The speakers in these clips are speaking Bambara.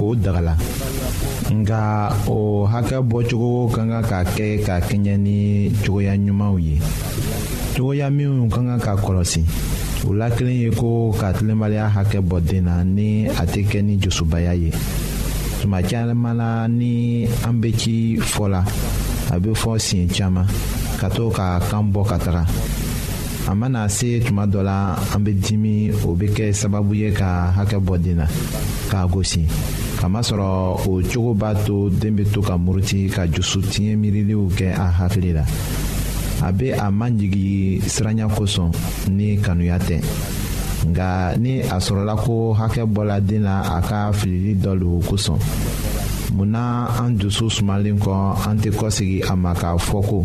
o dagala nka o hakɛ bɔcogo ka kan ka kɛ ka kɛɲɛ ni cogoya ɲumanw ye cogoya minnu ka kan ka kɔlɔsi o la kelen ye ko ka tilenbaliya hakɛ bɔ den na ni a tɛ kɛ ni dusubaya ye tuma caman na ni an bɛ ci fɔ la a bɛ fɔ siɲɛ caman ka to ka kan bɔ ka taga. a mana se tuma dɔ la an bɛ dimi o bɛ kɛ sababu ye ka hakɛ bɔ den na k'a gosi kamasɔrɔ o cogo b'a to den bɛ to ka muruti ka dusu tiɲɛ miiriliw kɛ a hakili la a bɛ a majigi siranya kosɔn ni kanuya tɛ nka ni a sɔrɔla ko hakɛ bɔla den na a ka filili dɔ don kosɔn mun na an dusu sumalen kɔ an tɛ kɔsegi a ma k'a fɔ ko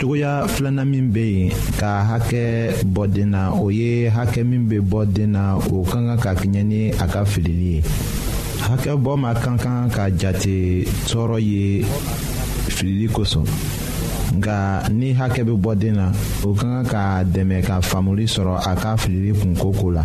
cogoya filanan min bɛ yen ka hakɛ bɔ den na o ye hakɛ min bɛ bɔ den na o ka kan ka kɛɲɛ ni a ka filili ye hakɛ bɔ ma kan kan ka jate tɔɔrɔ ye filili kosɔn nka ni hakɛ bɛ bɔ den na o ka kan ka dɛmɛ ka faamuli sɔrɔ a ka filili kunko ko la.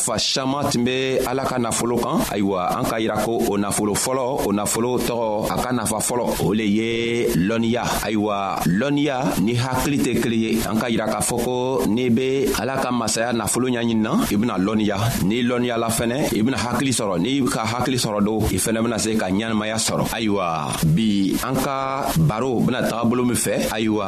fa siaman tun be ala ka nafolo kan ayiwa an ka yira ko o nafolo fɔlɔ o nafolo tɔgɔ a ka nafa fɔlɔ o le ye lɔnniya ayiwa lɔnniya ni hakili tɛ kelen ye an ka yira k'a fɔ ko n'i be ala ka masaya nafolo ɲaɲini na i bena lɔnniya n'i lɔnniyala fɛnɛ i bena hakili sɔrɔ n'i ka hakili sɔrɔ do i fɛnɛ bena se ka ɲɛnamaya sɔrɔ ayiwa bi an ka baro bena taga bolo min fɛ ayiwa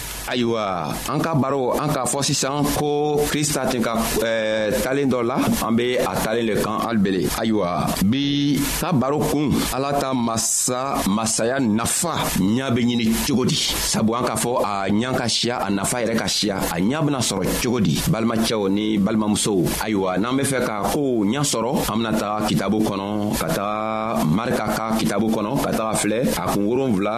ayiwa an ka baro an k'a fɔ sisan ko krista tun ka eh, talen dɔ la an be a talen le kan alibele ayiwa bi ka baro kun ala ta masa masaya nafa ɲa be ɲini cogo di sabu an k'a fɔ a ɲa ka siya a nafa yɛrɛ ka siya a ɲa bena sɔrɔ cogo di balimacɛw ni balimamusow ayiwa n'an be fɛ ka koo ɲa sɔrɔ an bena taga kitabu kɔnɔ ka taga marika ka kitabu kɔnɔ ka taga filɛ a kun wolonfila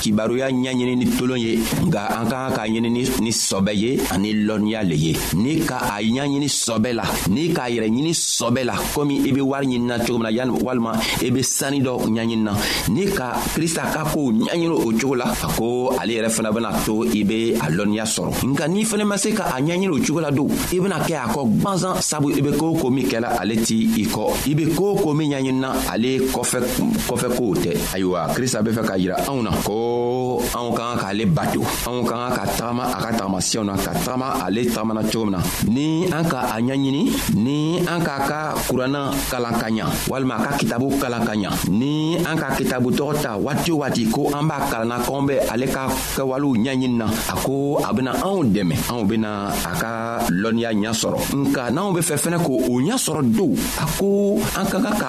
kibaruya ɲɛɲini ni tolon ye nka an ka kan k'a ɲini ni sɔbɛ ye ani lɔnniya le ye ni ka a ɲɛɲini sɔbɛ la ni k'a yɛrɛ ɲini sɔbɛ la komi i bɛ wari ɲinina cogo min na yani walima i bɛ sani dɔ ɲɛɲini na ni ka krista ka kow ɲɛɲini o cogo la a ko ale yɛrɛ fana bɛna to i bɛ a lɔnniya sɔrɔ nka n'i fana ma se ka a ɲɛɲini o cogo la don i bɛna kɛ a kɔ gbansan sabu i bɛ ko o ko min kɛla ale ti i kɔ i bɛ ko o ko min ɲɛɲinina ale kɔfɛ kɔfɛ kow tɛ ayiwa krista be fɛ k'a yira anw na ko anw ka kan k'ale bato anw ka kan ka tagama a ka tagamasiyɛw na ka tagama ale tagamana cogo min na ni an ka a ɲaɲini ni an k'a ka kuranna kalan ka ɲa walima a ka kitabu kalan ka ɲa ni an ka kitabu tɔgɔ ta waati o waati ko an b'a kalanna k'anw bɛ ale ka kɛwalew ɲaɲini na a ko a bena anw dɛmɛ anw bena a ka lɔnniya ɲa sɔrɔ nka n'anw be fɛ fɛnɛ k'o ɲa sɔrɔ don a ko an ka kan ka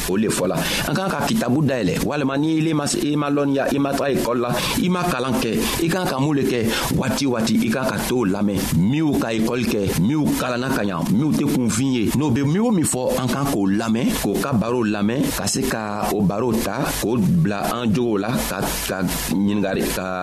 o le fɔla an kan ka kitabu dayɛlɛ walima ni ile ma i ma lɔnniya i ma taga ekɔli la i ma kalan kɛ i kan ka mun le kɛ waati waati i kan ka t'o lamɛn minw ka ekɔli kɛ minw kalanna ka ɲa minw tɛ kunfin ye n'o be min o min fɔ an kan k'o lamɛn k'o ka barow lamɛn ka se ka o barow ta k'o bila an jogow la ka ka ɲiningari ka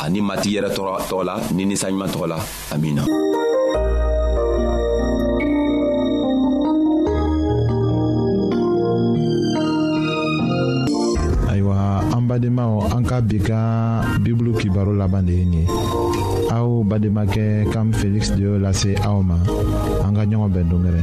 ani mati yɛrɛ tɔgɔ la ni ninsanɲuman tɔgɔ la amina ayiwa an badenmaw an ka bi ka bibulu kibaro laban de ye nin ye aw bademakɛ kam feliksi de y'o lase aw ma an ka ɲɔgɔn bɛn dongɛrɛ